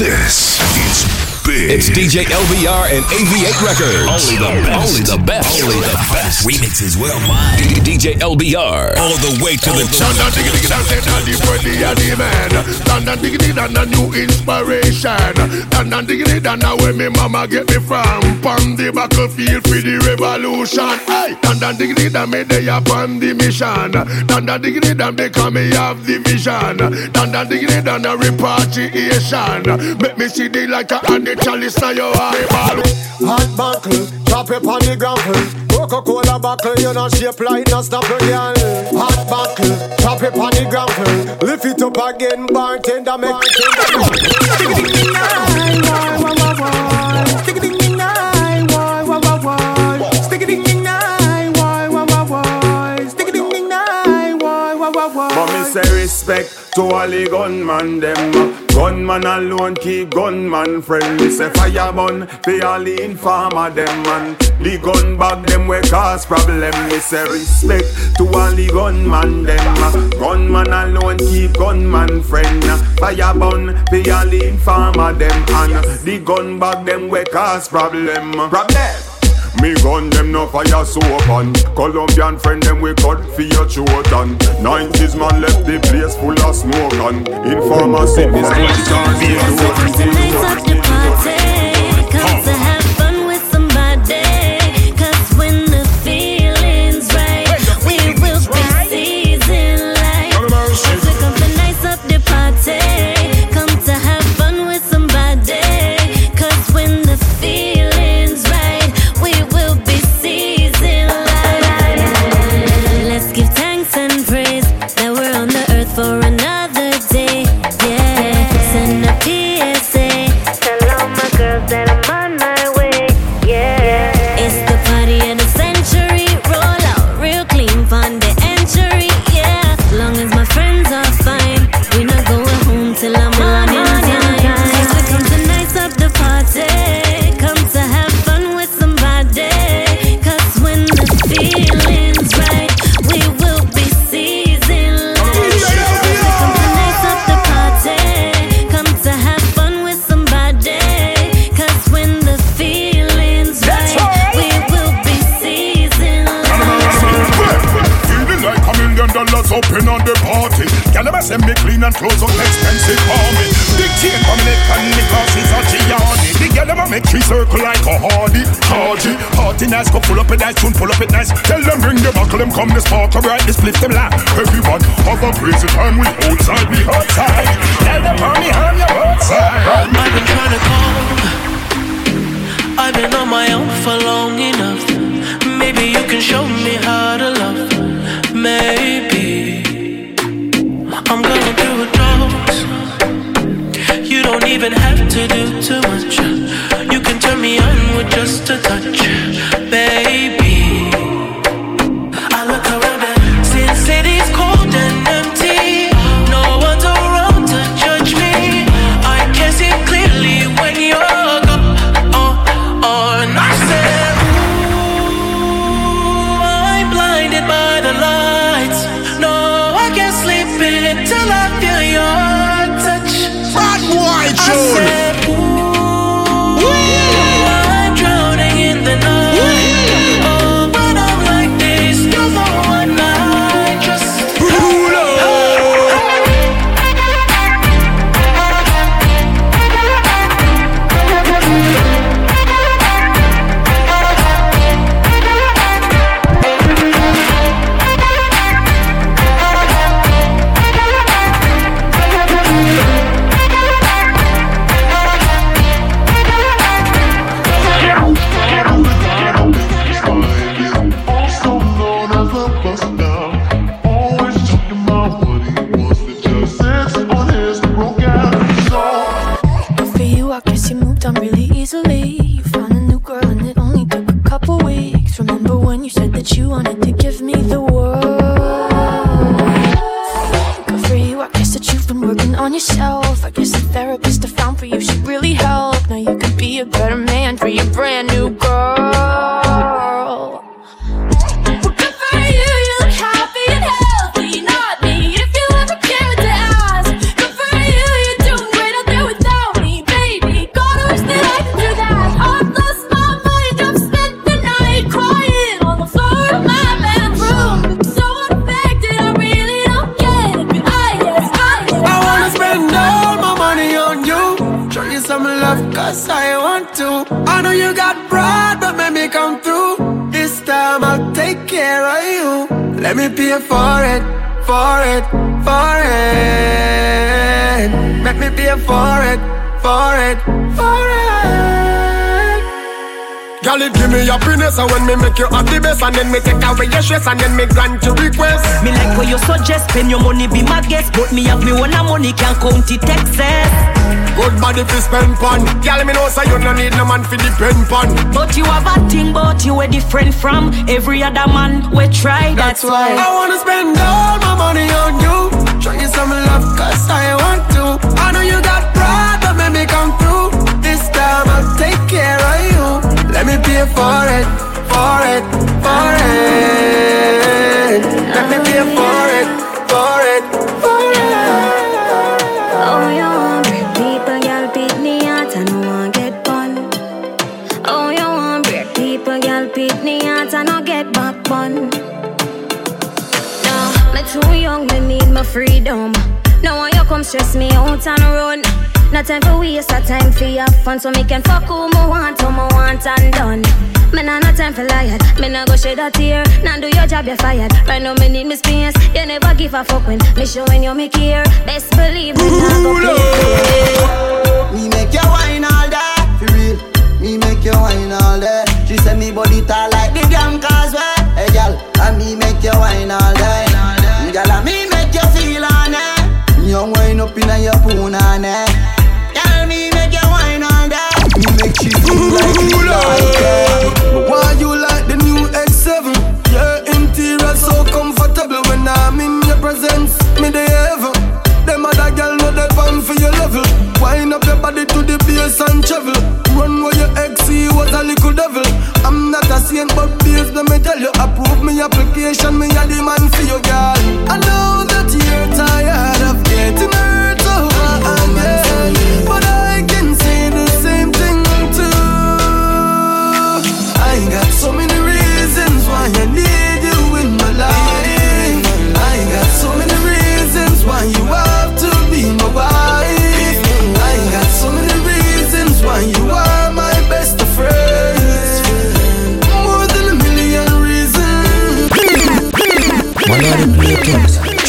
This is big. It's DJ LBR and AV8 Records. Only the best. Only the best. Only the best. Remixes worldwide. D- DJ LBR. All the way to the top. Stand and dig it, and say that the worthy of the man. Stand and dig it, and new inspiration. Stand and dig it, and where me mama get me from. Pon the battlefield for the revolution. Hey, stand and dig it, and me they upon the mission. Stand and dig it, because me have the vision. Stand and dig it, repatriation. Make me see the light and the chalice now your eyeball. Hot buckle, chop it on the grapple. Coca-Cola buckle, you know shape like no stopper, girl. Hot buckle, chop it on the grapple. Lift it up again, bartender, make Mommy say respect to all the gunman them. Uh. Gunman alone keep gunman friend. Me say fire burn for all the informer them man. The gun bag them we cause problem. Me say respect to all the gunman them. Uh. Gunman alone keep gunman friend. Fire burn for all the informer them and the gun bag them we cause problem. Problem. Me gun them no fire so open Colombian friend them we cut for your throat and 90s man left the place full of smoke and Informer say this much chance you Nights up the party, come the spark, alright, this split them laugh. Everyone have a crazy time, we me make you happy best And then me take away your stress and then me grant your request Me like what you suggest, spend your money, be my guest But me have me one money, can't count it excess Good body fi spend pon Girl, me know say you no need no man fi depend pon But you have a thing, but you were different from Every other man we try, that's, why I wanna spend all my money on you. Show you some love, cause I want to. I know you got pride, but make me come through. This time I'll take care of you. Let me pay for it, freedom. No one you come stress me out and run. No time for waste, a time for have fun, so me can fuck who me want, who me want and done. Me nah no time for liar, me nah go shed a tear. Nah do your job, you're fired. Right now me need me space. You never give a fuck when me showing you me care. Best believe me nah go play. Me make you wine all day, for real. Me make you wine all day. She said me body tall like the damn causeway. Hey girl, and me make you wine all day. Girl, and me make You wine up inna your punani. Girl, eh? me make you wine all day. Me make she feel like she like eh? it. Why you like the new X7? Your interior so comfortable when I'm in your presence. Me the heaven. Them other girl know they fan for your level. Wind up your body to the bass and travel. Run where your ex see was a little devil. I'm not a saint, but babes, let me tell you, approve me application, me a the man for you, girl. I know that you're tired of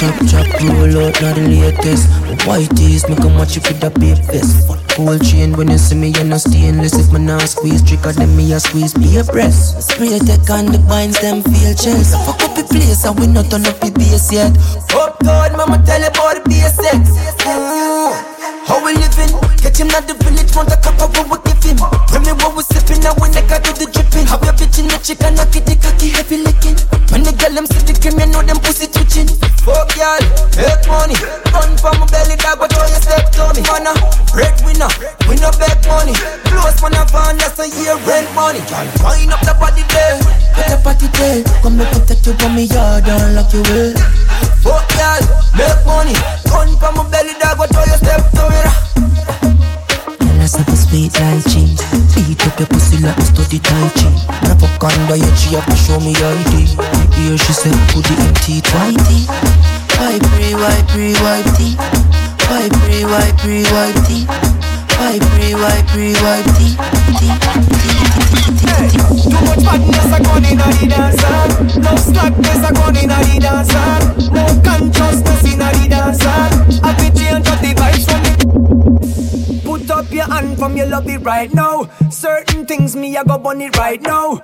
Chop chop roll out not the latest White tees make 'em watch you with the big vest Fuck gold chain when you see me you no stainless If my now squeeze trigger then me a squeeze be a breast Spray tech on the binds them feel chest Fuck up the place and we not turn up the bass yet Uptown mama tell about the basics mm. How we living? Catch him at the village, want a cup of what we give him. When me what we sipping, now when I got do the dripping. Have your bitch in the chicken, knock it, the cocky heavy licking. When the girl them see the cream, know them pussy twitching. Fuck y'all, make money. Run from my belly, dog, but how you step to me? Man, a breadwinner, we no beg money. Close man, a van, that's a year rent money. Girl, wind up the body there, put the party there. Come me protect you from me yard and lock you in. Fuck y'all, make money. Run from my belly, dog, but how you step to me? Girl, I suck a sweet like cheese. Beat up your pussy like a study tai chi. I fuck under your have to show me ID. Here she said, put the empty twenty. Wipe pre, wipe pre, wipe tea. Wipe pre, wipe pre, wipe tea. Wipe pre, wipe pre, wipe tea. Too much badness a gone inna the dancer. No slackness a gone inna the dancer. No consciousness inna the dancer. I be change up the vibes from the. Put up your hand from your love it right now. Certain things me a go it right now.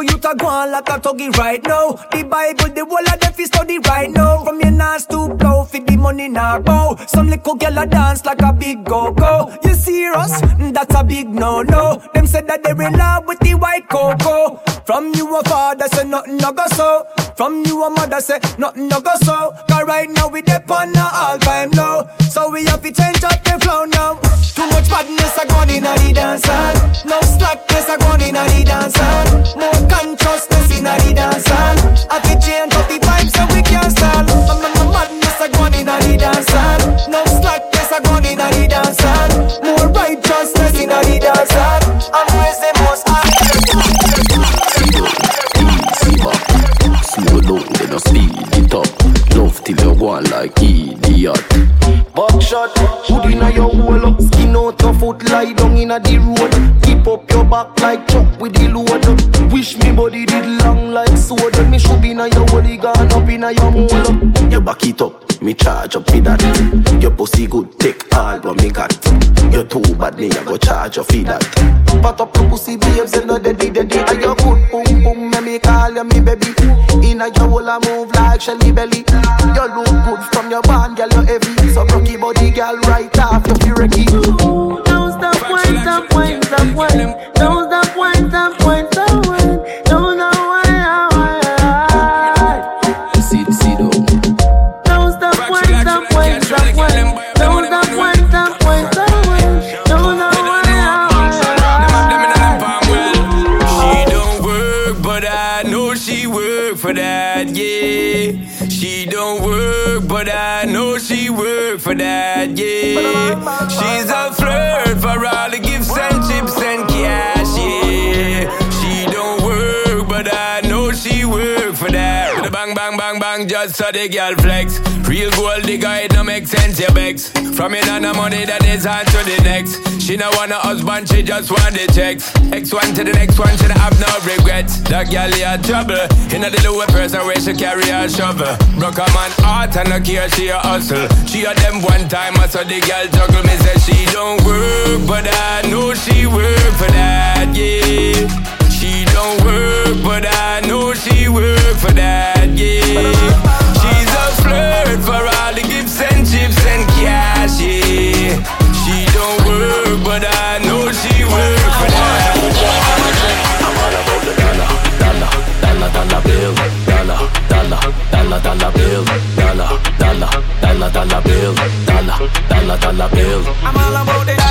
How you ta go on like a tuggy right now. The Bible, the whole of them fi study right now. From your nas to blow, fi the money now bow. Some little girl a dance like a big go go. You serious? Mm, that's a big no no. Them said that they're in love with the white cocoa. From you a father say nothing no go so. From you a mother say nothing no go so. Cause right now we dep on a all time low. So we have to change up the flow now. Too much badness a gone inna the dancer. No slackness a gone inna the dancer. More consciousness inna the dancer. Have to change up the vibes so we can't stall. Madness a gone inna the dancer. No slackness a gone inna the dancer. More righteousness inna the dancer. I'm praise till you on like idiot. Buckshot, hood inna your hole up. Skin out your foot, lie down in a the road. Keep up your back like chuck with the load. Wish me body did long like sword. Me should be na your body gone up in a your mole. You back it up, me charge up with that. Your pussy good, take all what me got. You too bad, me I go charge you for that. Pat up your pussy, babes, and not deady deady. And you good, boom boom, me me call you me baby. Inna your hole a move like Shelly Belly. You look good from your band, girl, you heavy. So rocky body, girl, right off your furicky. Don't stop, wine, stop, wine, stop, wine. Don't stop, wine, stop, wine, stop, wine. Just so the girl flex. Real gold digger, it no make sense, your begs. From in on the money that is on to the next. She no want a husband, she just want the checks. X one to the next one, she don't have no regrets. That girl here trouble. In the lower person where she carry a shovel. Broke a man heart and no care, she a hustle. She a them one time, I saw the girl juggle. Me say she don't work, but I know she work for that, yeah. She don't work, but I know she work for that, yeah. She's a flirt for all the gifts and chips and cash, yeah. She don't work, but I know she work for that. I'm all about the dollar, dollar, dollar, dollar bill, dollar, dollar, dollar, dollar bill, dollar, dollar, dollar, dollar bill, dollar, dollar, dollar bill. I'm all about the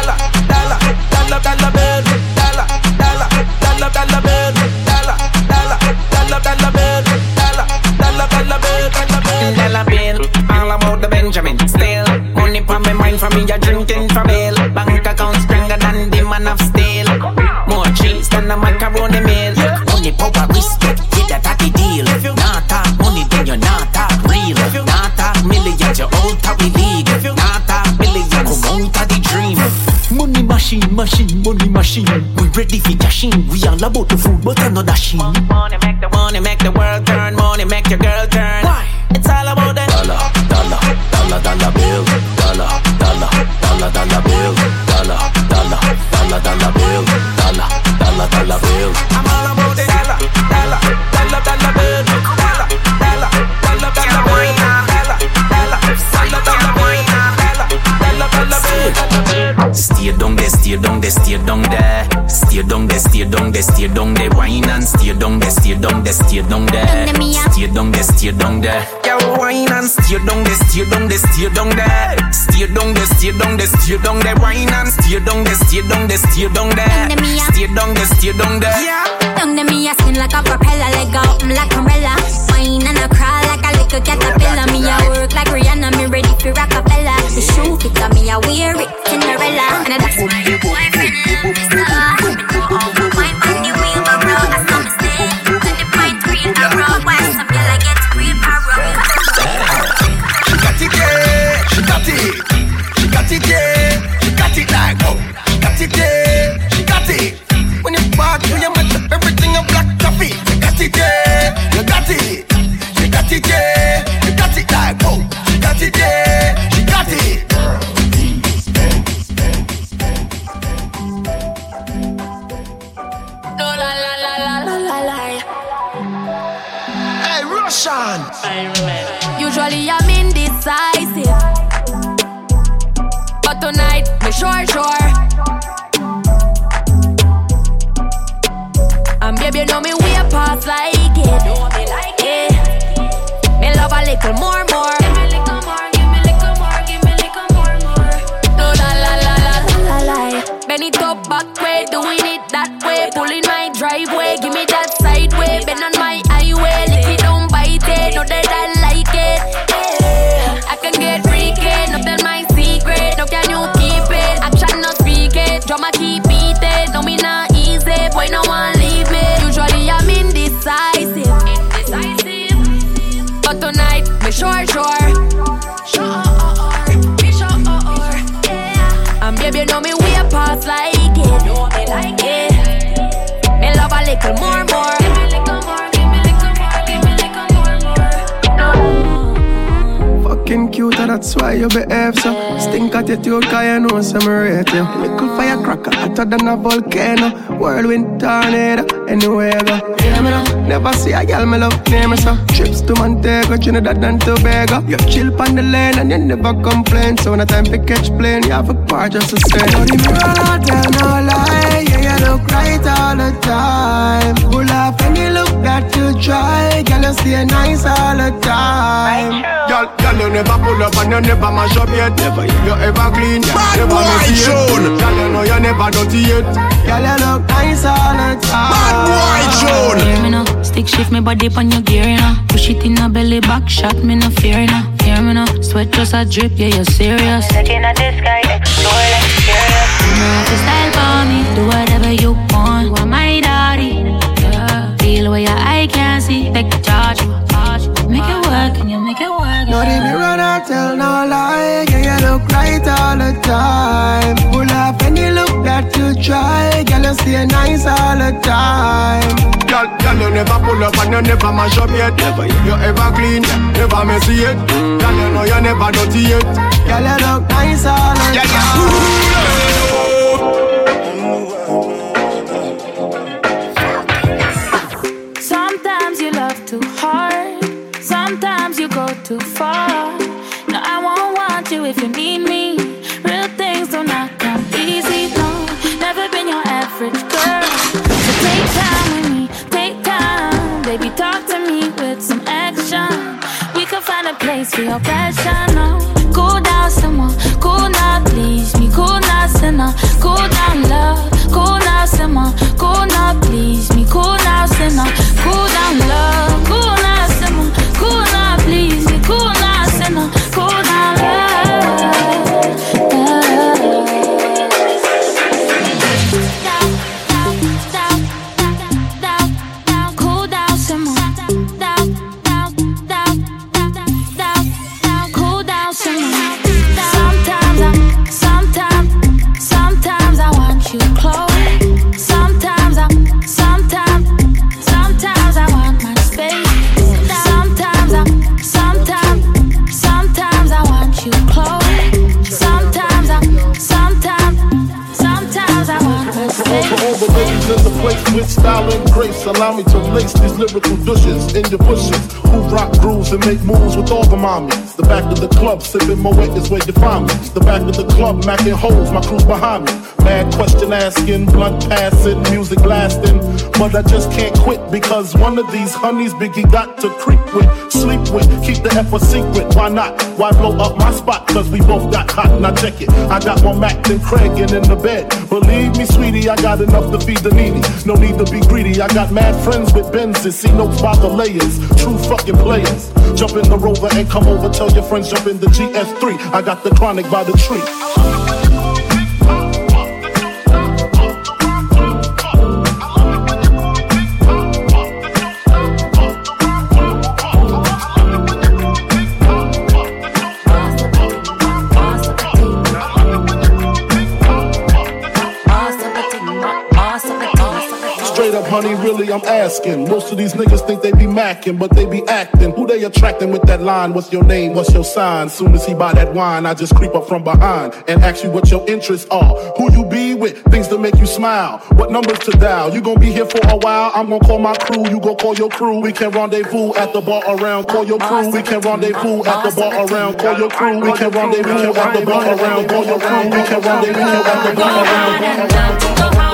about the food, but I'm not dashing. Stay down there. Wine and stay down there, stay down there, stay down there. Stay down there, stay down there. Yo, wine and stay down there, stay down there, stay down there. Stay down there, stay down there, stay down there. Wine and stay down there, stay down there, stay down there. Stay down there, stay down there. Yeah. Down to me, I spin like a propeller, leg out, I'm like umbrella. Wine and I crawl like a little caterpillar. Me, I work like Rihanna, me ready for Rockefeller. The shoe fit on me, I wear it, Cinderella. And that's why your boyfriend love. Wine pint Usually I'm indecisive, but tonight me sure sure. And baby, you know me way past like that's why you behave so. Stink attitude, cause you know some rate you. Little firecracker, hotter than a volcano. Whirlwind tornado, anywhere I go. Hear me now, never see a girl me love, name me so. Trips to Montego, Trinidad and Tobago. You chill on the lane and you never complain. So when the time to catch plane, you have a part just to say. Don't even tell no lie. Yeah, you look right all the time. Pull up any look that you try. Girl, you stay nice all the time. Girl, girl, you never pull up and you never mash up yet. Never you ever clean, Bad never boy, messy yet. June. Girl, you know you never dirty yet. Girl, you look nice all the time. Bad boy June. Hear me now, stick shift me body on your gear, you know. Push it in a belly back shot, me no fear, you know. Hear me now, sweat just a drip, yeah, you're serious. Looking at this guy, explore up and you never mash up yet. Never you ever clean, never messy yet. Mm. Girl, you know you never dirty yet. Girl, you look nice all the time. Sometimes a for your passion. No, cool down, someone. Cool now, please me. Cool now, sinner. Cool down, love. Cool now, simmer. Cool now, please me. Cool now, sinner. Cool down, love. Allow me to lace these lyrical douches in your bushes. Who rock grooves and make moves with all the mommies. The back of the club, sipping Moet is where you find me. The back of the club, macking holes, my crew behind me. Mad question asking, blunt passing, music blasting. But I just can't quit because one of these honeys Biggie got to creep with, sleep with, keep the F a secret. Why not? Why blow up my spot? Cause we both got hot. Now check it. I got more Mac than Craig and in the bed. Believe me, sweetie, I got enough to feed the needy. No need to be greedy. I got mad friends with Benzes. See notes by the layers. True fucking players. Jump in the rover and come over. Tell your friends jump in the GS3. I got the chronic by the tree. Really, I'm asking. Most of these niggas think they be macking, but they be acting. Who they attracting with that line? What's your name? What's your sign? Soon as he buy that wine, I just creep up from behind and ask you what your interests are. Who you be with? Things to make you smile. What numbers to dial? You gonna be here for a while? I'm gonna call my crew. You go call your crew. We can rendezvous at the bar around. Call your crew. We can rendezvous at the bar around. Call your crew. We can rendezvous at the bar around. Call your crew. We can rendezvous at the bar around.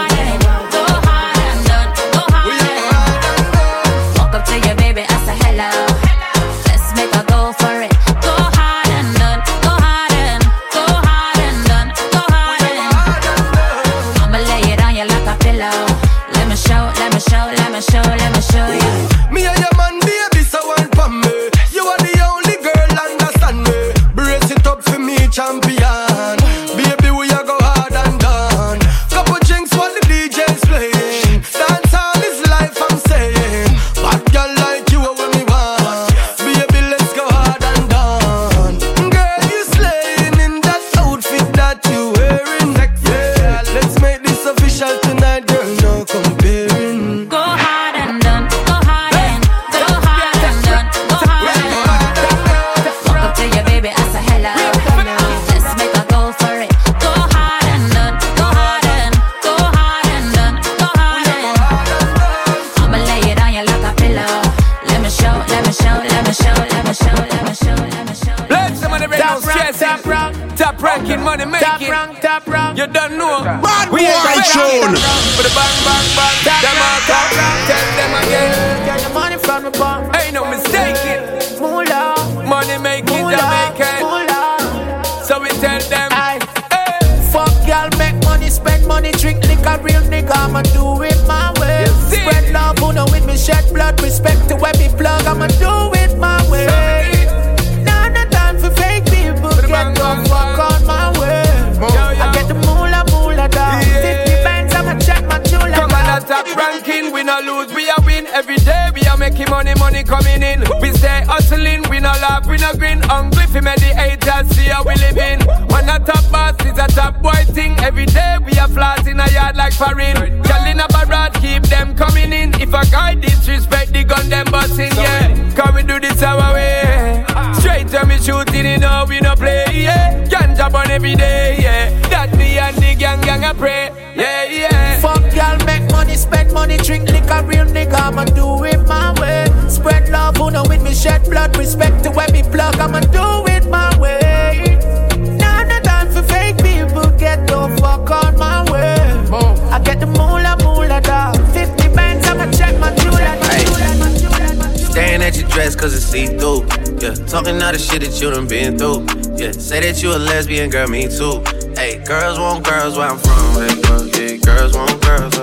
All the shit that you done been through. Yeah, say that you a lesbian, girl, me too. Hey, girls want girls where I'm from. Hey, well, yeah, girls want girls.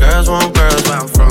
Girls want girls where I'm from.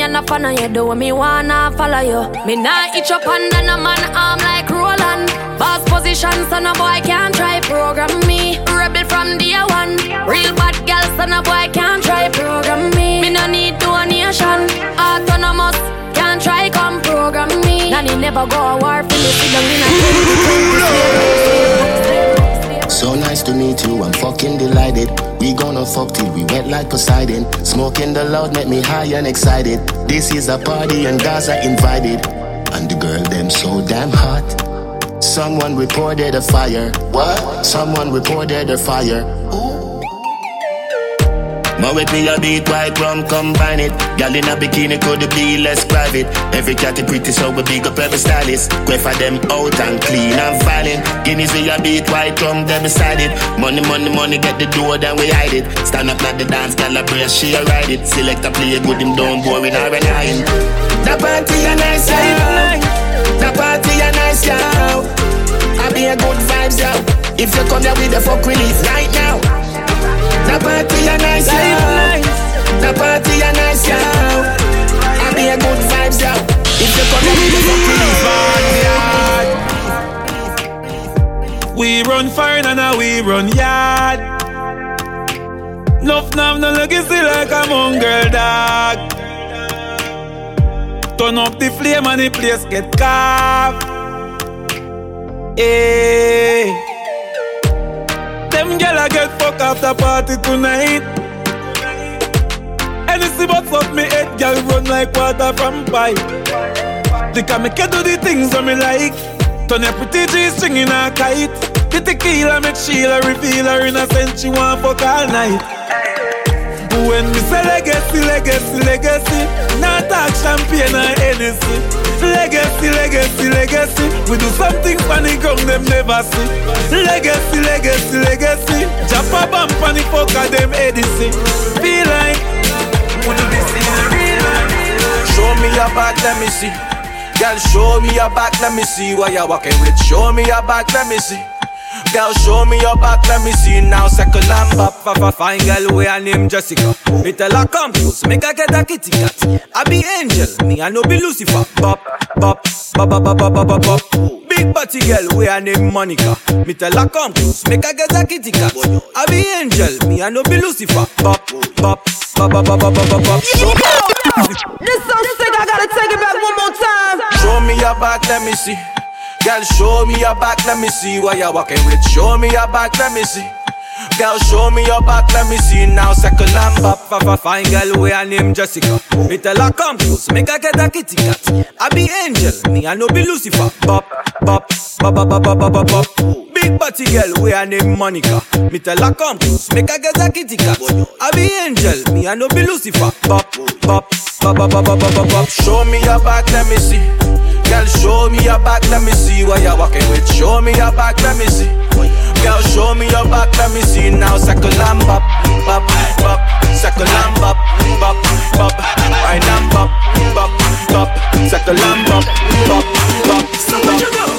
Me a no fan of you. Do what me wanna follow you. Me nah itch up under no man arm like Roland. Boss position, so no boy can't try program me. Rebel from day one. Real bad girl, so no boy can't try program me. Me no need donation. Autonomous, can't try come program me. Nanny never go a war for me. Sit down in a So nice to meet you, I'm fucking delighted. We gonna fuck till we wet like Poseidon. Smoking the loud make me high and excited. This is a party and Gaza invited. And the girl them so damn hot. Someone reported a fire. What? Someone reported a fire. More with me a beat white rum combine it. Gal in a bikini could be less private. Every cat is pretty so we big up every stylist. Go for them out and clean and violent. Guineas we a beat white rum them beside it. Money money money get the door then we hide it. Stand up at the dance gal a brace she a ride it. Select a play good him down boring or a nine. The party a nice yeah. The party a nice yeah. I be a good vibes yo. If you come here with the fuck relief right now. The party a nice, yo. The party a nice, yo. I be a good vibes, yo. If you come with the fucking We run fire and now we run yard. Nuff nav no legacy like a mongrel dog. Turn up the flame and the place get carved. Hey. Them gyal a get like after party tonight. Anything but up me head, girl run like water from pipe. They can make you do the things that me like. Turn your pretty G string in a kite. The tequila make Sheila reveal her innocent. She want fuck all night. When me say legacy, legacy, legacy, not talk champagne or Hennessy. Legacy, legacy, legacy, we do something funny ground them never see. Legacy, legacy, legacy, jump a bump on fuck them Edison. Feel like, we do this in the real life. Show me your back, let me see. Girl, show me your back, let me see what you're walking with. Show me your back, let me see. Girl, show me your back, let me see now. Second lamb up, fa fine girl, we her name Jessica. Me tell her come close, make her get a kitty cat. I be angel, me I no be Lucifer. Bop, bop, bop, bop, bop, bop, bop, bop. Big body girl, we her name Monica. Me tell her come close, make her get a kitty cat. I be angel, me I no be Lucifer. Bop, bop, bop, bop, bop, bop, bop, bop. This so sick, I gotta take it back one more time. Show me your back, let me see. Girl, show me your back, let me see what you're walking with. Show me your back, let me see. Girl, show me your back, let me see now. Second number, pop for fine girl, where I name Jessica. Me tell her come close, make her get a kitty cat. I be angel, me I no be Lucifer. Bop, bop, bop, bop, bop, bop, bop, bop. Big body girl, we her name Monica. Me tell her come make her get a kitty cat. I be angel, me I no be Lucifer. Bop, bop, bop, bop, bop, bop, bop, bop. Show me your back, let me see. Girl, show me your back, let me see what you're walking with. Show me your back, let me see. Girl, show me your back, let me see now. Second lamb up, bop, bop. Second lamb up, bop, bop. Right now, bop, bop, bop. Second lamb up, bop, bop. So what you go?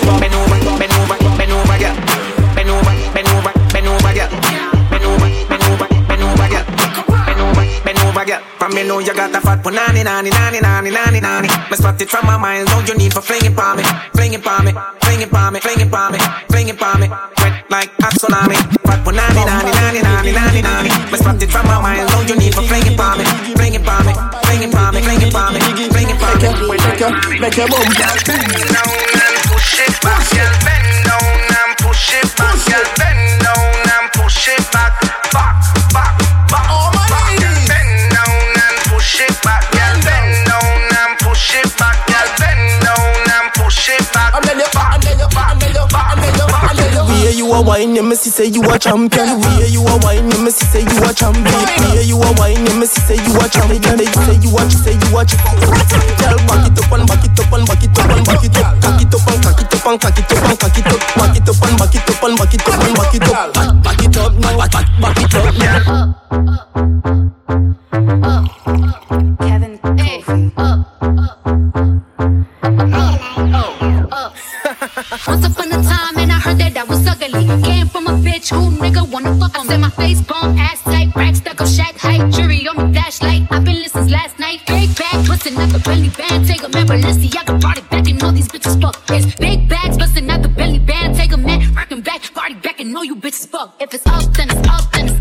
From me know you got a fat punani, nani, nani, nani, nani, nani. Me spot it from my mind, don't you need for flinging pa me, flinging pa me, flinging pa me, flinging pa me, flinging pa me. Wet like a tsunami. Fat punani, nani, nani, nani, nani, nani. Me spot it from my mind, don't you need for flinging pa me, flinging pa me, flinging pa me, flinging pa me, flinging pa me. Make your, make your bum. Bend down and push it back, girl. Bend down and push it back, girl. Bend down and push it back, back, you a wine, you me say you a champion. Way you a wine, you me say you a champion. Way you a wine, you me say you a champion. They say you a, say you champion. Girl, back it up and back it up and back it up and back it up. Cock it up and cock it up and cock it up and cock it up. Back it up and back it up and back it up and back it up. Back, it up back, back it up now. Bitch who nigga wanna fuck on. Said my face bomb, ass tight, rack stuck up, shack height, jury on me flashlight. I've been listening last night. Big bag, twisting out the belly band. Take a man, Balenciaga, party back, and all these bitches fuck. It's big bags, busting out the belly band. Take a man, rocking back, party back, and all you bitches fuck. If it's up, then it's up, then it's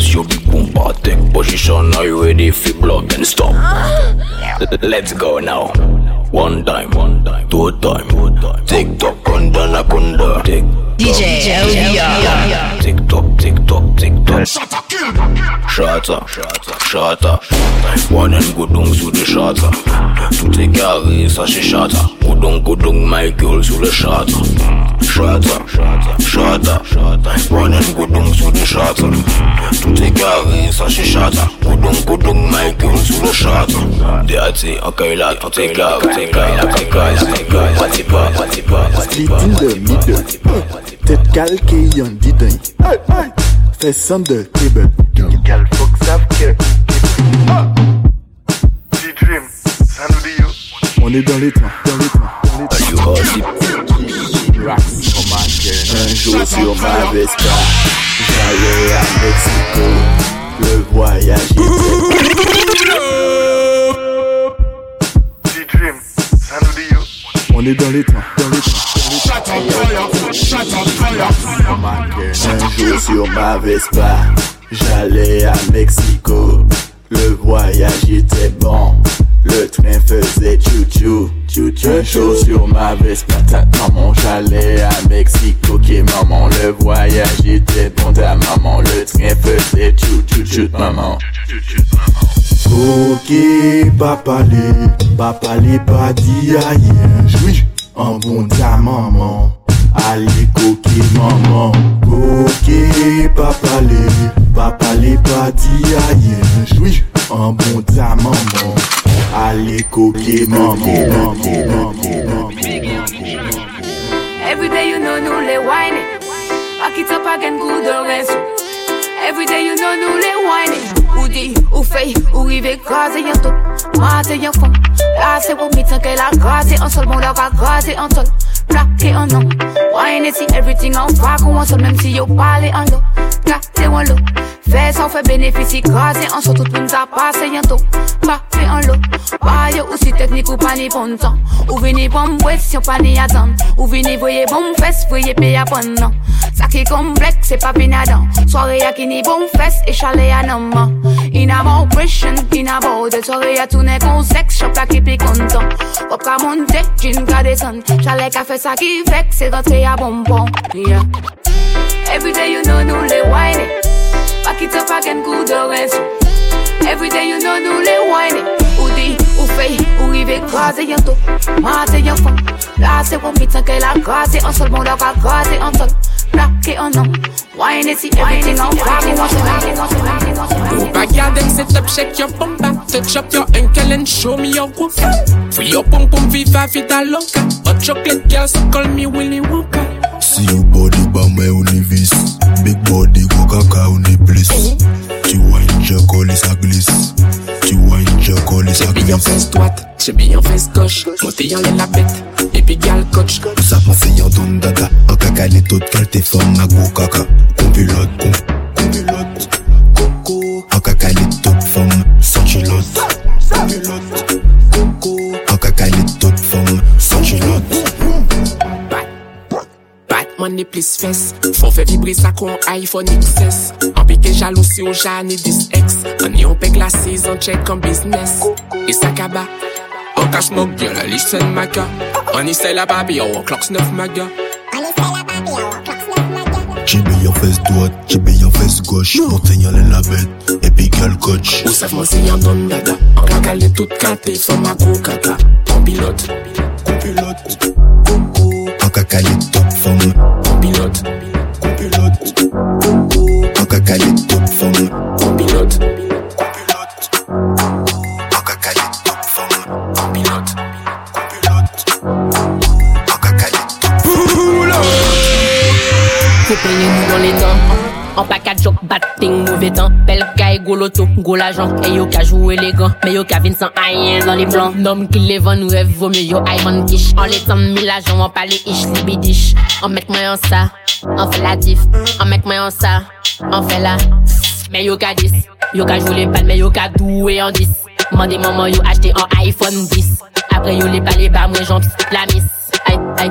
cause you Kumba take position. Are you ready if blood then stop. Let's go now. One time, one time, two time, two time. Tick tock, kunda na kunda Tick DJ Tiktok. Tick tock, tick Shut up, Shut up, shut up, One and good dung to the shut up. To take care of this, I she shut up. Good dung, good dung, my girl to the shut shots, shot, running goudon sous le shot. Tout est carré, ça chez shot. Goudon, goudon, my gun sous le shot. DAT, encore là, tout est là, tout est là, tout est là, tout est là, tout est là. Street in the middle, tête calquée, y'en dit d'un. Fais somme de Québec. Gal, fuck, savent que. Ah! Dream, ça nous dit yo. On est dans les temps, dans les Un jour sur ma Vespa, j'allais à Mexico. Le voyage. On est dans les temps, dans les temps. Un jour sur ma Vespa, j'allais à Mexico. Le voyage était bon, le train faisait chou-chou. Chou-chou. Un jour sur ma Vespa, ta maman, j'allais à Mexico. Ok, maman, le voyage était bon, ta maman, le train faisait chou-chou-chou, maman. Ok, papa les, papa les pas dit aïe, jouis, en bon ta maman. Allez, coquille, maman. Ok, papa les, papa les pas dit aïe, jouis, en bon ta maman. Allez, coquille, maman, maman, maman, maman. Every day you know nous les whining. Back it up again, good old rest. Every day you know nous les whining. Ou dit, ou fait, ou rive crasé yon tout. Maté yon fond. Là c'est pour mi que la grâce en sol, mon leur a grâce en sol. Plaqué en nom. Whining si everything en frac ou en sol, même si yo parle en l'eau. Gâté en l'eau. Fais ça, fait bénéficie grâce en sol, tout le monde a passé yon tout. Plaqué en l'eau. Bah yo aussi technique ou pas ni bon temps? Ou vini bon wet si on pas ni attendre. Ou vini voyez bon fesse, voyez payer à bon non. Ça qui complexe, c'est pas pinadon. Soirée à qui ni bon fesse et chalet à non In a more pression, in a border. Soirée à tourner con sexe, shop à qui pique content. Pop ka monte, jean ka descend. Chalet ka fait ça qui vex, c'est rentré à bonbon. Yeah. Every day you know nous les whining. Back it up again, good rest. Every day you know nous les whining. Ou dit, ou fait, ou rive yon tout. Maté yon fond. Là c'est pour mi que la grâce en sol, mon leur a grâce en sol. Plaqué en. Whining si everything en frappe, on se on se Move back, yeah, then set up, shake your bum back. Touch up your ankle and show me your work. Free your pum pum, viva vida loca. Hot chocolate girl, so call me Willy Wonka. See your body bamba univis Big body coca unibliss Tu wine jacoli sa glisse Tu wine jacoli sa J'ai bien fesse droite, j'ai bien fesse gauche. Monté en la bête, et puis gal coach. Ça fait en don dada En caca les taux de qualité forme na go caca Compilote, com- jane plis fes Fon sa iPhone XS An peke jalousi ou jane 10X An yon pek la season check an business. E sa kaba An ka smoke girl, a listen maga An isay la clocks 9 maga An isay la babi ou an clocks 9 maga Jibe yon fes doat, jibe yon fes goch Monsenyan lè la bet, epi kel koch Ou sef monsenyan don dada An kakale tout kate, foma kou kaka An pilote, kou pilote. Compilote En caca les top forme en pilote, Compilote En caca les top forme en pilote, En caca les top forme pilote. En caca les top Faut payer nous dans les dents. En joke, batting, mauvais temps. Belle guy, go loto, go l'argent. Et yo ka joué élégant, mais yo ka vin sans rien dans les blancs. Nom qui les vend, nous rêve, vaut mieux yo Ivan quiche. En les temps mille agents, on parle ish, libidish. On met moi en ça, on fait la diff. On met moi en ça, on fait la. Mais yo ka 10, yo ka joué les balles, mais yo ka doué en 10. Mandez maman, yo acheté en iPhone 10. Après yo les balles, les bas, moi j'en la miss. Aïe, aïe,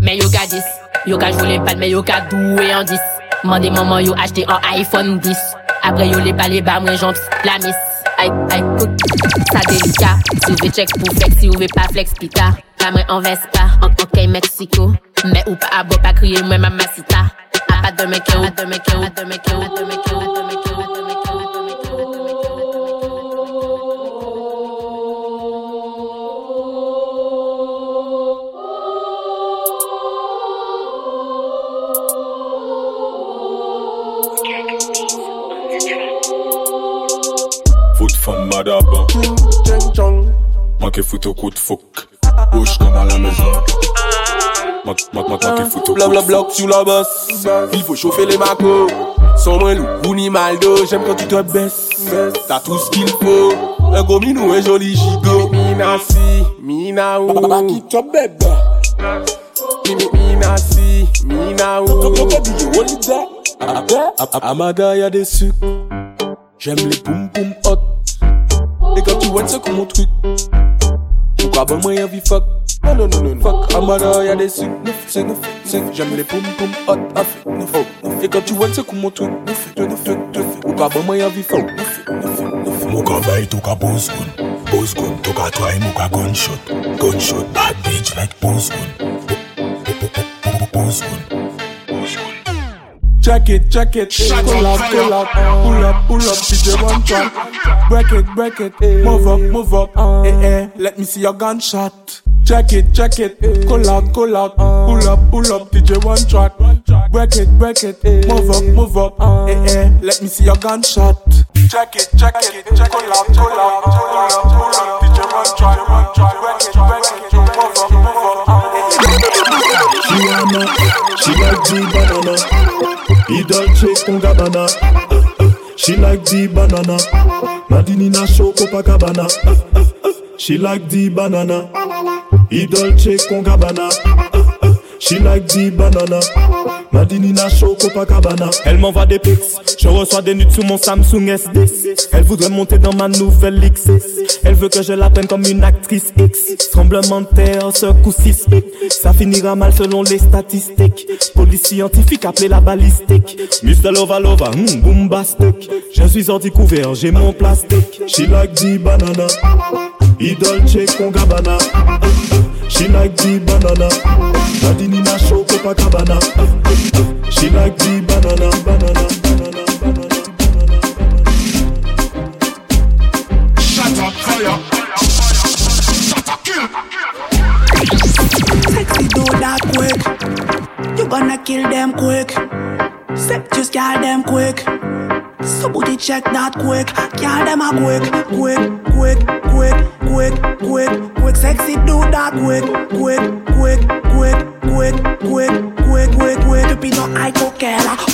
mais yo ka 10, yo ka joué les balles, mais yo ka doué en 10. Mandez maman yo acheté un iPhone 10. Après yo les pas les bas, moi j'en la miss. Aïe, aïe, écoute, ça délicat. Si vous voulez check pour flex, si vous voulez pas flex, pita. La moi en Vespa, en ok Mexico. Mais ou pas à beau, pas crier, moi mamacita. A pas de mec, a pas de mec, a pas de mec, a pas de mec, a pas de mec, a au coup de fouc Bouche comme à la maison au sur la bosse. Il faut chauffer les macos. Sans moi, loup, ou ni maldo. J'aime quand tu te baisses. T'as tout ce qu'il faut. Un gros minou, un joli gigot. Mina si, mina ou. Qui te bébé. Mimi, mina si, mina ou. Amada y'a des sucres J'aime les boum hot Et quand tu vois c'est comme mon truc Pourquoi bon moi envie fuck Non, non, non, non. Fuck, Amara, y'a des sucres, neuf, c'est neuf, c'est J'aime les poum poum hot, affaire, neuf, neuf. Et quand tu vois, c'est comme mon truc, neuf, neuf, neuf, neuf. Ou ka bon, moi, y'a vie fort, neuf, neuf, neuf. Muka veille, toka booze gun Booze gun, toka try, muka gunshot Gunshot, bad bitch like booze gun Booze gun Check it, check it, Shut pull up, up, pull up, pull up, pull up, DJ one track. Break it, break it, move up, move up, eh eh. Let me see your gunshot. Check it, check it, call out, call out, pull up, pull up, DJ one track. Break it, break it, move up, move up, eh eh. Let me see your gunshot. Check it, check it, check call out, call out, pull up, pull up, DJ one track, one track. Break it, break it, move up, move up, eh eh. Rihanna, she like the banana. He Dolce con Gabbana. She like the banana. Madini na show Copacabana. She like the banana. He Dolce con Gabbana. She like the banana. Madini na show Copacabana. Elle m'envoie des pics, je reçois des nudes sur mon Samsung S10. Elle voudrait monter dans ma nouvelle XS. Elle veut que je la prenne comme une actrice X. Tremblement de terre, coup sismique. Ça finira mal selon les statistiques. Police scientifique appelée la balistique. Mr. Lova Lova, hmm, bombastic. Je suis du couvert, j'ai mon plastique. She like the banana. He Dolce con Gabbana. She like the banana. Madini na show Copacabana. She like the banana, banana, banana, banana. Shut up, fire. Shut up, kill. Sexy do that quick. You gonna kill them quick. Set just girl them quick. Somebody check that quick. Girl them a quick, quick, quick, quick, quick, quick, quick. Sexy do that quick, quick, quick, quick, quick, quick, quick, quick, quick. Depuis non high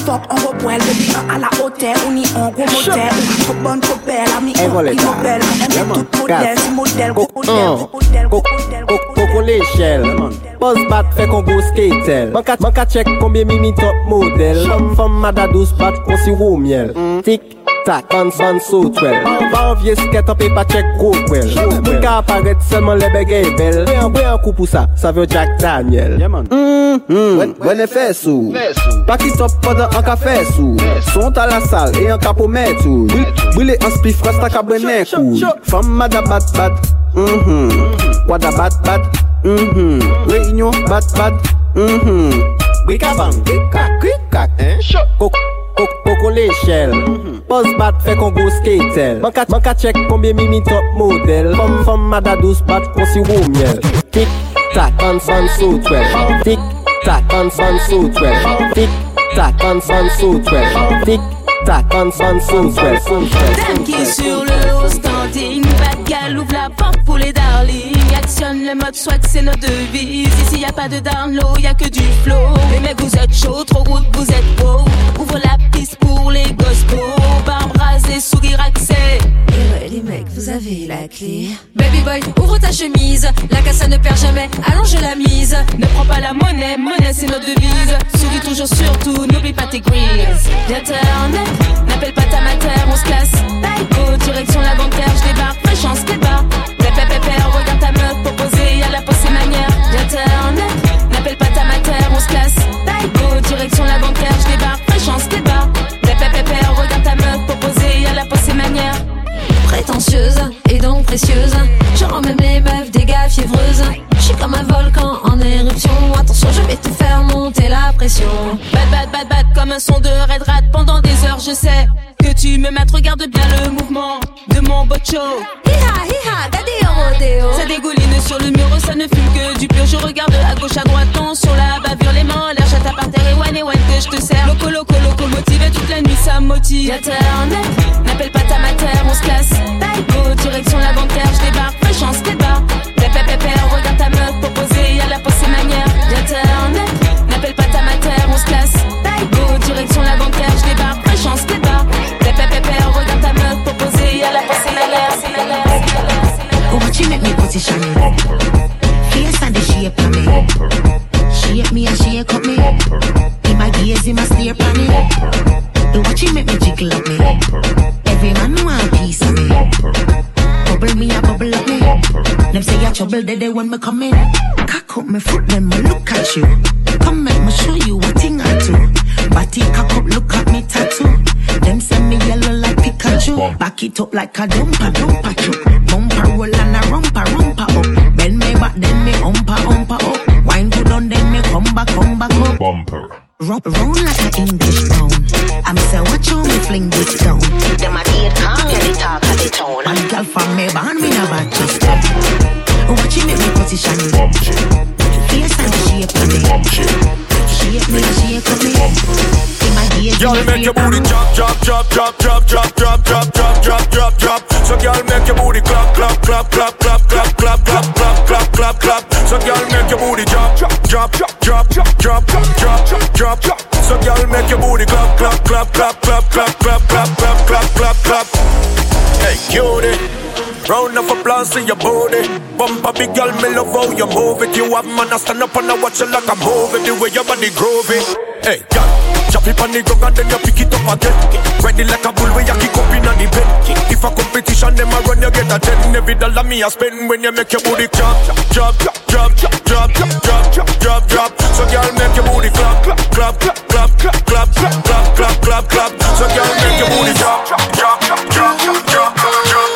fuck on repoil. Depuis un à la hôtel, on y en gros motel. Trop bonne, trop belle, ami, on belle. Yeah, Aime tout modèle, si modèle, gros modèle, gros modèle, gros Coco, l'échelle. Boss bat fait qu'on go skatel check combien mimi top modèle. Femme mada douce bat qu'on si roux miel. Tic tak, ban ban sou twel. Ban vye sket an pe pa chek go kwel. Mwen ka aparet selman lebe gey bel. Mwen an, an kou pou sa, sa vyo Jack Daniel. Mwen e fè sou. Pakitop padan an ka fè sou. Sont a la sal e an ka pou mè tou Bwile an spi fras tak a bwene kou. Fam mada bat bat. Mm-hmm. Wada bat bat. Mm-hmm. Reynyon bat bat. Mm-hmm. Bwika bang, bwika kwik kak Koko Coco l'échelle Boss bat fait qu'on go skatel Man ka, check combien mimi top modèle Femme femme mada douce bat qu'on si roux miel. Tic tac ban ban so twel. Tic tac ban ban so twel. Tic tac ban ban so twel. Tic tac ban ban so twel. Dame qui sur le haut standing. Bad gal ouvre la porte pour les darlings. Actionne le mode swag c'est notre devise. Ici y a pas de down low, y a que du flow. Les mecs vous êtes chaud, trop route vous êtes beau. Ouvre la pour les gospel Barbe rasée, sourire accès Et ouais les mecs, vous avez la clé. Baby boy, ouvre ta chemise. La casse ne perd jamais. Allonge la mise. Ne prends pas la monnaie, monnaie c'est notre devise. Souris toujours surtout, n'oublie pas tes greens D'internet, n'appelle pas ta mater, on se casse Go, direction la bancaire, je débarque, fraîche en skatebar Pépé pépé, regarde ta meuf proposée, y'a la poste manière D'internet, n'appelle pas ta mater, on se casse Go, direction la bancaire, je débarque, fraîche en skatebar Pépé pépé, regarde ta meuf proposée, y'a la poste manière Prétentieuse et donc précieuse. Je rends même les meufs des gars fiévreuses. Je suis comme un volcan en éruption. Attention, je vais te faire monter la pression. Bad bad bad bad comme un son de red rat pendant des heures je sais que tu me mates regarde bien le mouvement de mon bocho. Hiha hiha daddy en rodéo Ça dégouline sur le mur ça ne fume que du pur. Je regarde à gauche à droite sur la bavure les mains en l'air Jette à par terre et one et one que je te sers. Loco loco loco motivé toute la nuit ça me motive. N'appelle pas ta mater on se casse. Go direction la bancaire je débarque fraîche en skatebar Pépé pépé regarde ta meuf proposée y'a la poste manière Internet N'appelle pas ta mater on se casse position. Face and the shape of me. Shape me and shake up me. In my gaze, in my stare at me. The watch you make me jiggle up me. Every man want piece of me. Bubble me, I bubble up me. Them say I trouble they day when me come in. Cock up my foot, then me look at you. Come make me show you what thing I do. Body cock up, look at me tattoo. Them send me yellow like Pikachu. Back it up like a dumper, dumper truck. Bumper roll and a rumper, rumper up. Bend me back, then me umpa, umpa up. Wine good on, then me come back, come back up. Bumper. Rock round like an English town. I'm say watch how me fling this down. Them a date can't get it talk of the town. And girl from me born me never just Watch you make me position it. Face and shape of it. Shape me, shape of me. Girl, make your booty drop, drop, drop, drop, drop, drop, drop, drop, drop, drop, drop, drop. So girl, make your booty clap, clap, clap, clap, clap, clap, clap, clap, clap, clap, clap, clap. So girl, make your booty drop, drop, drop, drop, drop, drop, drop, drop, drop. So girl, make your booty clap, clap, clap, clap, clap, clap, clap, clap, clap, clap, clap, clap. Hey, cutie. Round of applause to your booty. Bump a big girl, me love how you move it. You have man, I stand up and I watch you like a movie. The way your body groovy. Hey, girl, chop it on the ground and then you pick it up again. Ready like a bull when you kick up in the bed. If a competition, them a run, you get a ten. Every dollar me a spend when you make your booty drop, drop, drop, drop, drop, drop, drop, drop, drop. So girl, make your booty clap, clap, clap, clap, clap, clap, clap, clap, clap, clap, clap. So girl, make your booty drop, drop, drop, drop, drop, drop,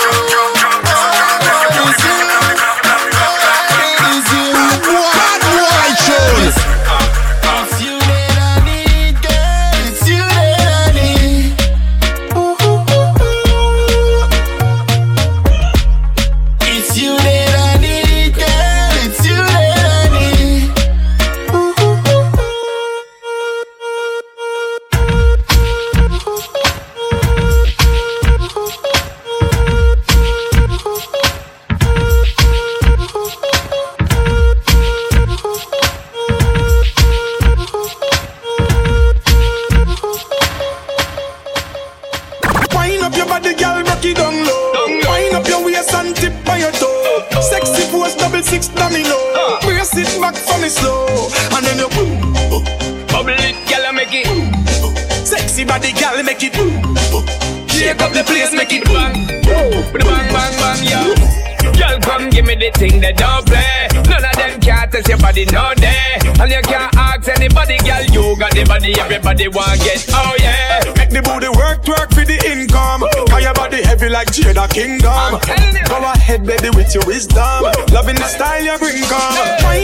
body, want get. Oh yeah. Make the booty work, work for the income. Cause your body heavy like Jada Kingdom. Go ahead, baby, with your wisdom. Loving the style you bring, come.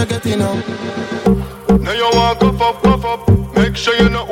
you're getting. Now you walk up, up, up, up. Make sure you know.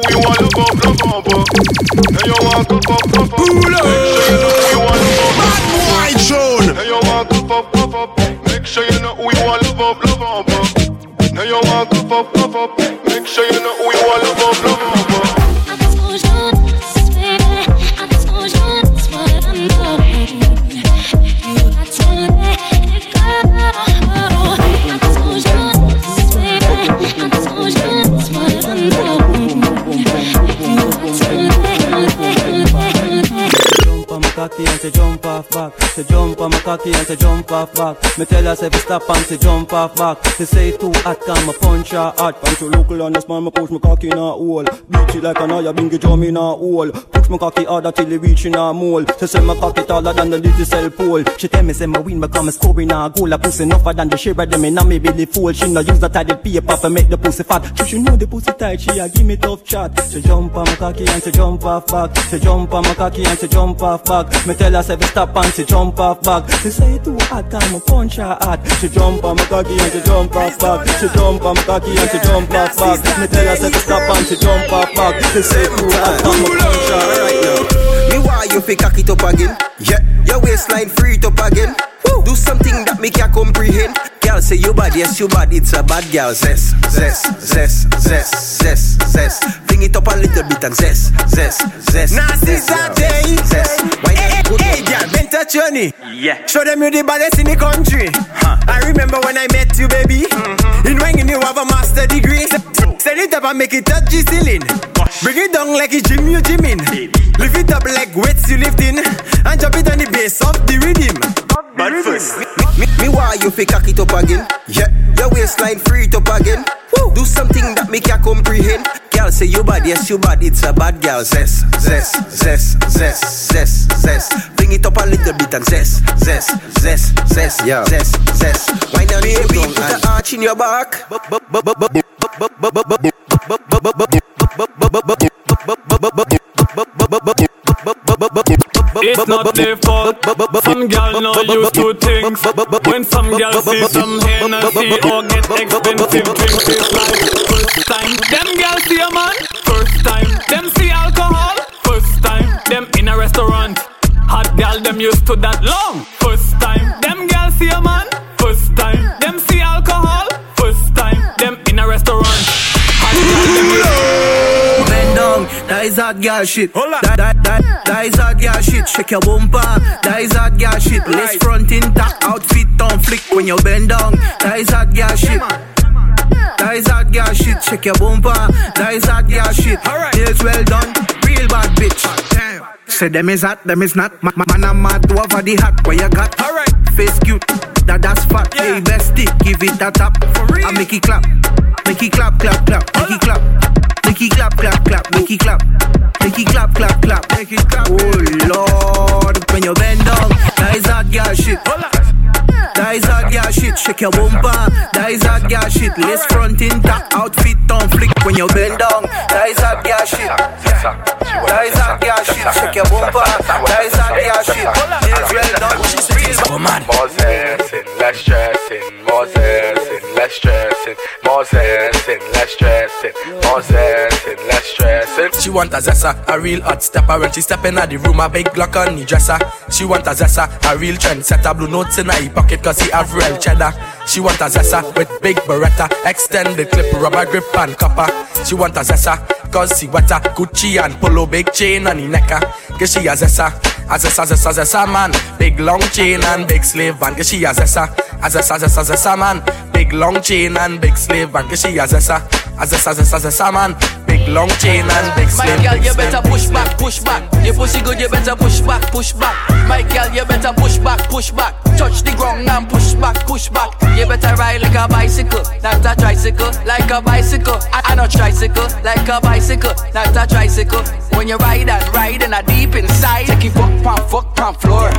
Say jump on my cocky and say jump off back. Me tell her say stop and say jump off back. She say too hot, come a punch her hot. Punch your local and the small, me push my cocky in a hole. Beat it like an eye, bingy drum in a hole. Push my cocky harder till it reach in a mole. She say my cocky taller than the little cell pole. She tell me say my win become a score in a goal. A pussy enougher than the of them in a me belly full. She no use that tidy paper for make the pussy fat. She should know the pussy tight, she a give me tough chat. She jump on my cocky and she jump off back. She jump on my cocky and she jump off back. Me tell her say stop and she jump off back. She say it too hot, time a punch her hot. She jump on my cocky and she jump off back. She jump on my cocky and she jump off back. Me tell her say fi stop and she jump off back. She say it too hot, time a punch her right now. Me why you fi cock it up again. Yeah, your waistline free it up again. Woo. Do something that me can comprehend. Girl say you bad, yes you bad. It's a bad girl. Zest, zest, zest, zest, zest, zest. Fling it up a little bit and zest, zest, zest. Nasty zest, girl. Saturday. Zest. Why Hey, not good hey, girl, been touch journey. Yeah. Show them you the baddest in the country. Huh. I remember when I met you, baby. In when you have a master degree. Set it up and make it touch the ceiling. Bring it down like a gym you gym in. Lift it up like weights you lifting. And drop it on the bass of the rhythm. But first, me, me why you fi cock it up again? Yeah, your waistline free it up again. Woo. Do something that me can comprehend. Girl say you bad, yes you bad. It's a bad girl. Zest, zest, zest, zest, zest, zest. Bring it up a little bit and zest, zest, zest, zest, Yeah. zest, zest. Why not baby? Put the arch in your back. It's not their fault. Some gal not used to things. When some gal see some Hennessy or get expensive drinks, it's like first time. Them gal see a man. First time. Them see alcohol. First time. Them in a restaurant. Hot gal them used to that long. First time. Them gal see a man. Is hot girl shit. That, that, that, that is hot girl shit. Shake your bumper, that is hot girl shit. Lace front intact, outfit on flick when you bend down. That is hot girl shit. That is hot girl shit. Shake your bumper, that is hot girl shit. Nails well done, real bad bitch. Say them is hot, them is not. Ma- ma- Man, I'm mad over the hat where you got. Alright, face cute, that that's fat. Hey, bestie, give it that tap. I make it clap, make it clap, clap, clap, make it clap. Make it clap, clap, clap, make it clap. Make it clap, clap, clap, make it clap. Oh Lord, when you bend down, that is hot girl shit. That is hot girl shit. Shake your bumper, that is hot girl shit. Lace front intact, outfit on flick when you bend down. That is hot girl shit. That is hot girl shit. Shake your bumper, that is hot girl shit. Nails well done, real More zesting, less stressing. More zesting, less stressing. More zesting, less stressing. More zesting, less stressing. She want a zessa, a real hot stepper When she step in the room, a big Glock on the dresser She want a zessa, a real trend setter Blue notes in her pocket cause he have real cheddar She want a zessa with big beretta Extended clip, rubber grip and copper She want a zessa cause she wetter Gucci and polo, big chain on the necker Cause she a zessa, a zessa, zessa, zessa man Big long chain and big slave van Cause she a zessa, a zessa, zessa, zessa man Big long chain and big slave van Cause she a zessa, a zessa, zessa, zessa man Big long chain and big My girl, you better push back, push back. Your pussy good, you better push back, push back. My girl, you better push back, push back. Touch the ground and push back, push back. You better ride like a bicycle, not a tricycle, like a bicycle. I, I not tricycle, like a bicycle, not a tricycle. When you ride and ride and a deep inside, take it fuck, pon, fuck, pon floor.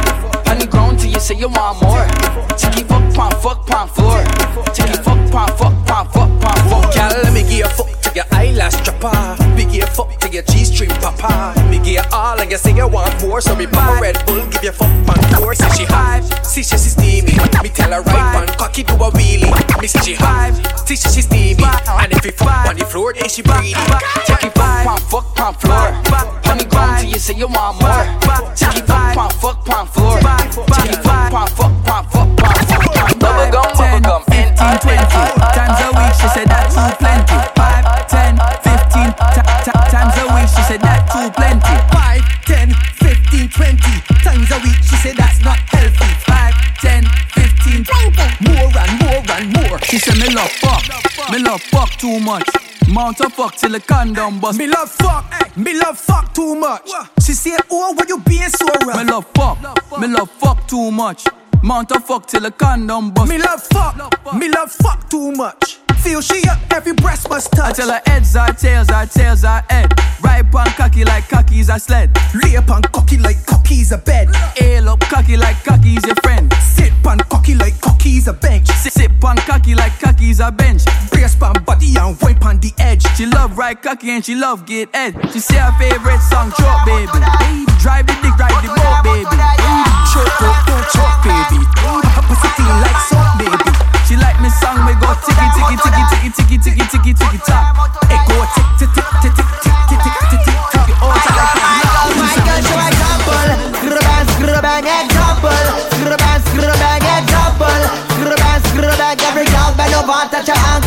On the ground till you say you want more. Take it fuck, pon, fuck, pon floor. Take it fuck, pon, fuck, pon, fuck, pon, fuck. Girl, let me give a fuck to your eyelash dropper. Me give a fuck to your G-string papa. Me give all and you say you want more, so me a Red Bull, give you fuck pan four. Say she hot, see she steamy. Me tell her right pan, cocky do a wheelie. Me say she hot, see she she. And if you fuck on the floor, then she breathe. Take it fuck pan, fuck pan floor. On the ground till you say you want more. Take it fuck pan, fuck pan floor. She said me love fuck, me love fuck too much. Mount a fuck till the condom bust. Me love fuck, me love fuck too much. She say, oh, why you being so rough? Me love fuck, me love fuck too much. Mount a fuck till the condom bust. Me love fuck, me love fuck too much. Feel she up, every breast must touch. I tell her heads are tails, are tails are head. Right on cocky like cocky's a sled. Lay upon cocky like cocky's a bed. Ail up cocky like cocky's your friend. Sit on cocky like cocky's a bench. Sit, sit on cocky like cocky's a bench. Brace pan body and wipe on the edge. She love right cocky and she love get head. She say her favorite song, Choke Baby. Drive the dick, ride the boat, baby. Choke, don't, choke, baby. Her pussy clean like soap, baby the song we go ticky ticky ticky ticky ticky ticky ticky ticky tock. It go tick tick tick tick tick tick tick tick tick tick tick. Oh, my God, you example. Scrubban, scrubban, example. Scrubban, scrubban, example. Scrubban, scrubban, every girl, but no one touch your hand.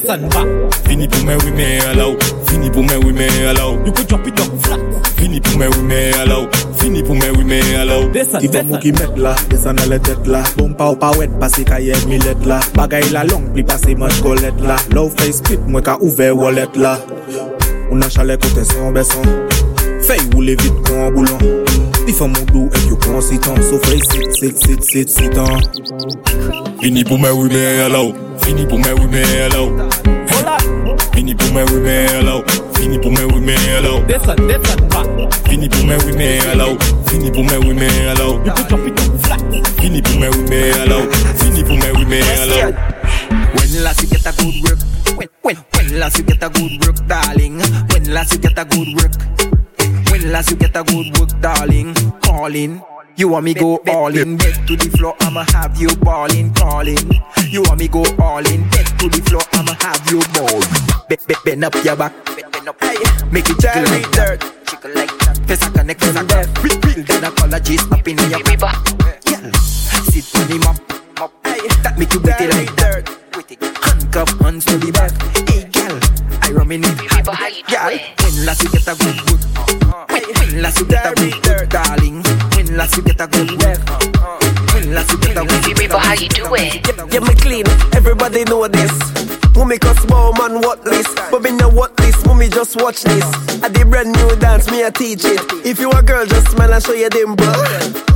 person back. Fini pou men wime alaw, fini pou men wime alaw. You go drop it up flat. Fini pou men wime alaw, fini pou men wime alaw. Desan, desan. Ibo mou ki met la, desan ale tet la. Bon pa ou pa wet, pase ka ye milet la. Bagay la long, pli pase manj kolet la. Low face clip, mwen ka ouve wallet la. Ou nan chale kote se yon beson. Fey ou le vit kon an boulon. Li fèm ou do ek yo kon sitan So fè sit, sit, sit, sit, sitan. Vini pou mè wè mè yalaw Vini pou mè wè mè yalaw Vini pou mè wè mè yalaw Vini pou mè wè mè yalaw Desan, desan, pa Fini pou mè wè mè yalaw Vini pou mè wè mè yalaw You put your feet up flat. Fini pou mè wè mè yalaw Vini pou mè wè mè yalaw When last you get a good work. When, when, when last you get a good work, darling. When last you get a good work. Last you get a good work, darling? Calling. You want me go all in, bed to the floor, I'ma have you balling, calling. You want me go all in, bed to the floor, I'ma have you ball. Be, be, bend up your back, bend up, make it jiggle like dirt. Jiggle like that. Face a connect, face a connect. Real, real, then apologies up in your river. Yeah, sit on the mop. That make you witty like dirt. Handcuff hands to the back. Hey, girl, I rum in it. Girl, when last you get a good good? When, when last you get a good good, darling? When last you get a good work? When last you get a good good? how you do it? Yeah, me clean, everybody know this. Mummy cause small man what list But me no what list, mummy just watch this? I did brand new dance, me I teach it. If you a girl, just smile and show your dimple.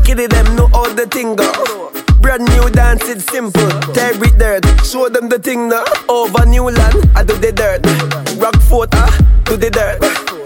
Kitty them know all the thing go Brand new dance, it's simple. Tear it dirt, show them the thing now Over Newland, I do the dirt. Rockfort, ah, do the dirt.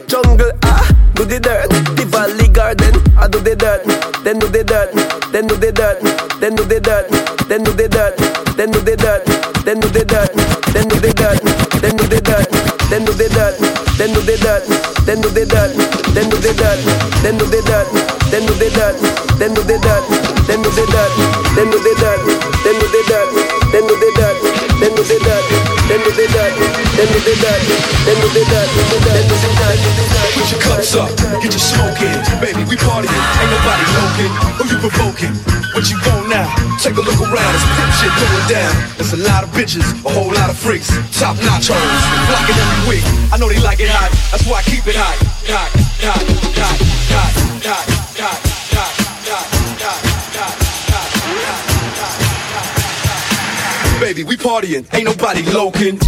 Jungle, ah, do the dirt Tivoli Garden, I do the dirt Then do the dirt, then do the dirt Then do the dirt, then do the dirt Then do the dirt, then do the dirt Then do the dirt, then do the dirt Then do the dirt, then do the dirt Then do the dirt, then do the dirt Then do the dirt, then do the dirt Then do the dirt, then do the dirt Then do the dirt, then do the dirt Then do the dirt, then do the dirt Then do the dirt, then do the dirt Then do the dirt, then do the dirt Put your cups up, get your smoke in. Baby, we partying, ain't nobody looking. Who you provoking? What you want now? Take a look around, it's pimp shit going down. There's a lot of bitches, a whole lot of freaks. Top notch hoes, blocking every week. I know they like it hot, that's why I keep it hot. Hot, hot, hot, hot, hot, hot, hot, hot, hot, hot. Baby, we partying, ain't nobody loking.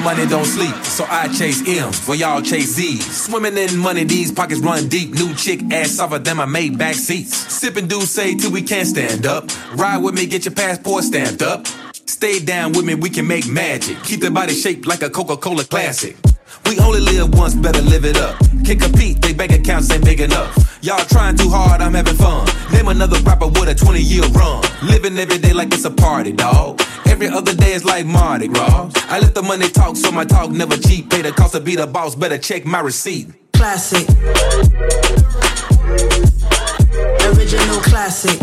Money don't sleep, so I chase M's while y'all chase Z's. Swimming in money, these pockets run deep. New chick ass softer than my made back seats. Sipping say till we can't stand up. Ride with me, get your passport stamped up. Stay down with me, we can make magic. Keep the body shaped like a Coca-Cola classic. We only live once, better live it up. Can't compete, they bank accounts ain't big enough. Y'all trying too hard, I'm having fun. Name another rapper with a 20 year run. Living every day like it's a party, dog. Every other day is like Mardi Gras. I let the money talk, so my talk never cheap. Pay the cost to be the boss, better check my receipt. Classic. Original classic.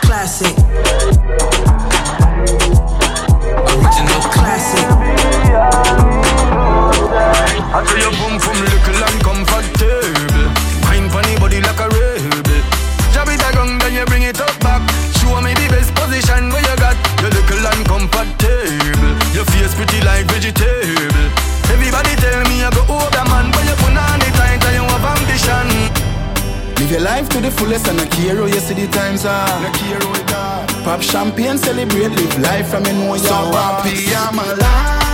Classic. Original classic. I tell you boom from little and comfortable. Wine funny body like a rebel. Jab it a gun, then you bring it up back. Show me the best position where you got. You little and comfortable. Your face pretty like vegetable. Everybody tell me I go older man, but you put on it tight and you have ambition. Live your life to the fullest and not care how you see the times are. Not care how. Pop champagne, celebrate, live life from you know you're So happy I'm alive.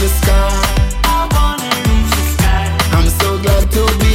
The sky. I wanna reach the sky. I'm so glad to be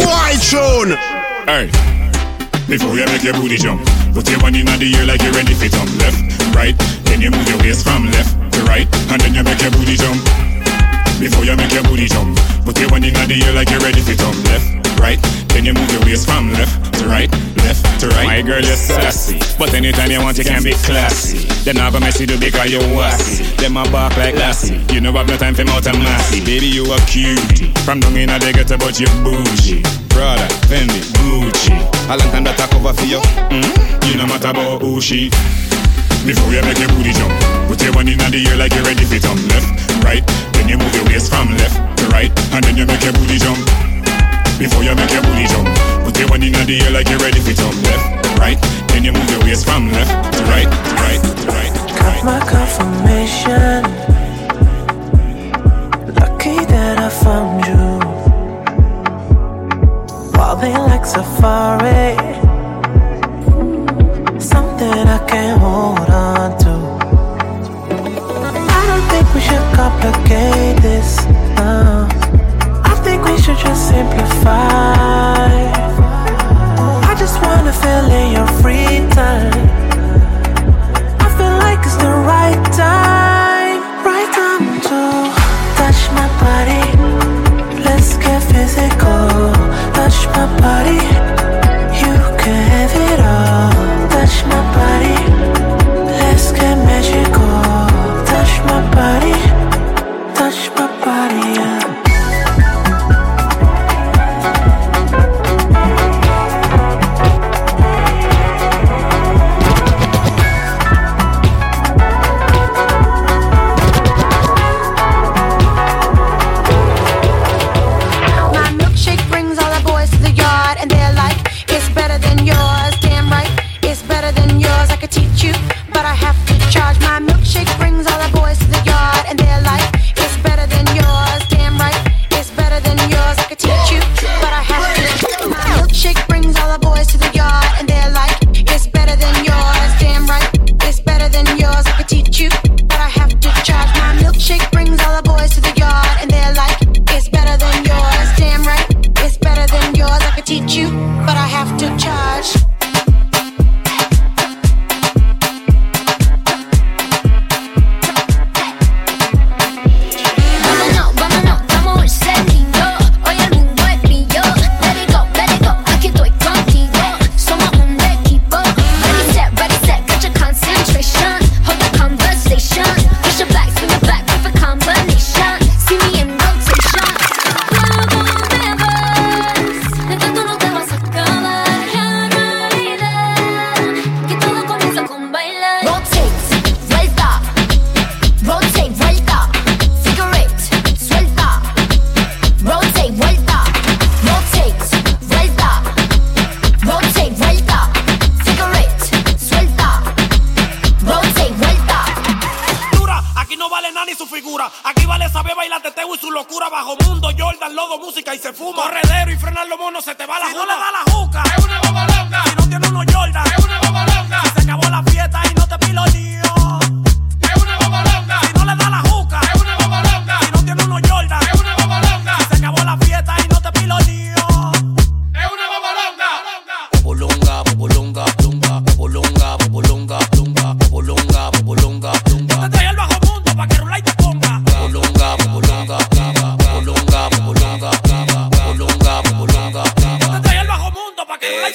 bad tune. Hey, before you make your booty jump, put your one in the air like you're ready for jump. Left, right, then you move your waist from left to right, and then you make your booty jump. Before you make your booty jump, put your one in the air like you're ready for jump. Left, right, then you move your waist from left to right, left to right. My girl, you're sassy, but anytime you want, you can be classy. Then I go mess you do because you're wassy. Them a bark like lassie. You know I've no time for mouth and massy. Baby, you a cutie. From down in a they get about you bougie. Prada, Fendi, Gucci. A long time that I cover for you. Mm? You no matter about who she. Before you make your booty jump, put your one in the air like you're ready for jump. Left, right, then you move your waist from left to right, and then you make your booty jump. Before you make your booty jump, put your one in the air like you're ready for jump. Left, right, then you move your waist from left to right, to right, to right. Got my confirmation. Lucky that I found you. Ballin' like safari. Something I can't hold on to. I don't think we should complicate this should just simplify I just wanna feel in your free time I feel like it's the right time, right time to touch my body. Let's get physical. Touch my body, you can have it all. Touch my body,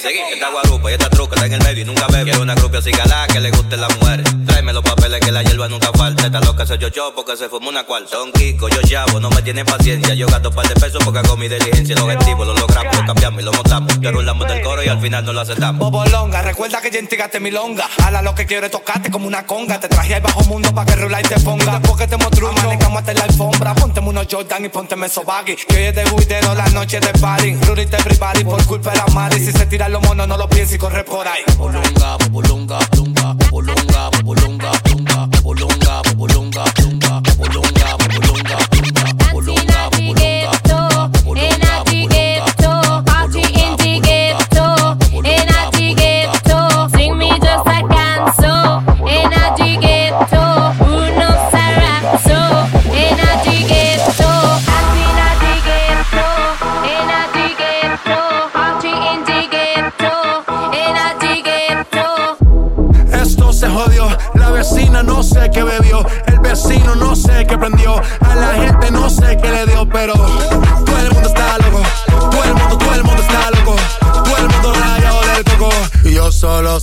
Seguí, esta guarupa y esta truca está en el medio y nunca bebe. Quiero una grupia así galá que le guste las mujeres. Tráeme los papeles que la hierba nunca falta. Esta loca se yo yo porque se fumó una cuarta. Son Kiko, yo llavo, no me tienen paciencia. Yo gasto un par de pesos porque hago mi diligencia. El objetivo lo logramos, lo cambiamos y lo montamos. Te rulamos del coro y al final no lo aceptamos. Bobolonga, recuerda que ya entregaste mi longa. Hala lo que quiero es tocarte como una conga. Te traje al bajo mundo pa' que rula y te ponga. Después que te mostró manejamos hasta la alfombra. Pónteme unos Jordan y pónteme esos baggy. Que hoy es de juidero, la noche de party. Rurita everybody por culpa de la madre. Si se tiran los monos, no lo pienses y corre por ahí. Bobolonga, bobolonga, bobolonga, bobolonga, bulunga, bulunga.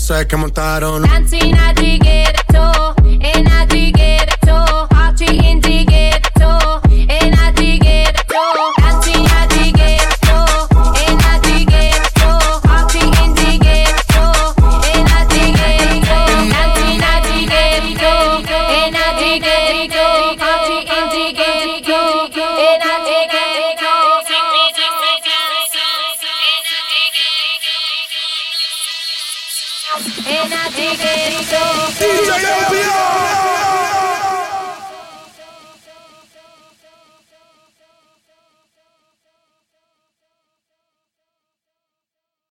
Sé que montaron Dancing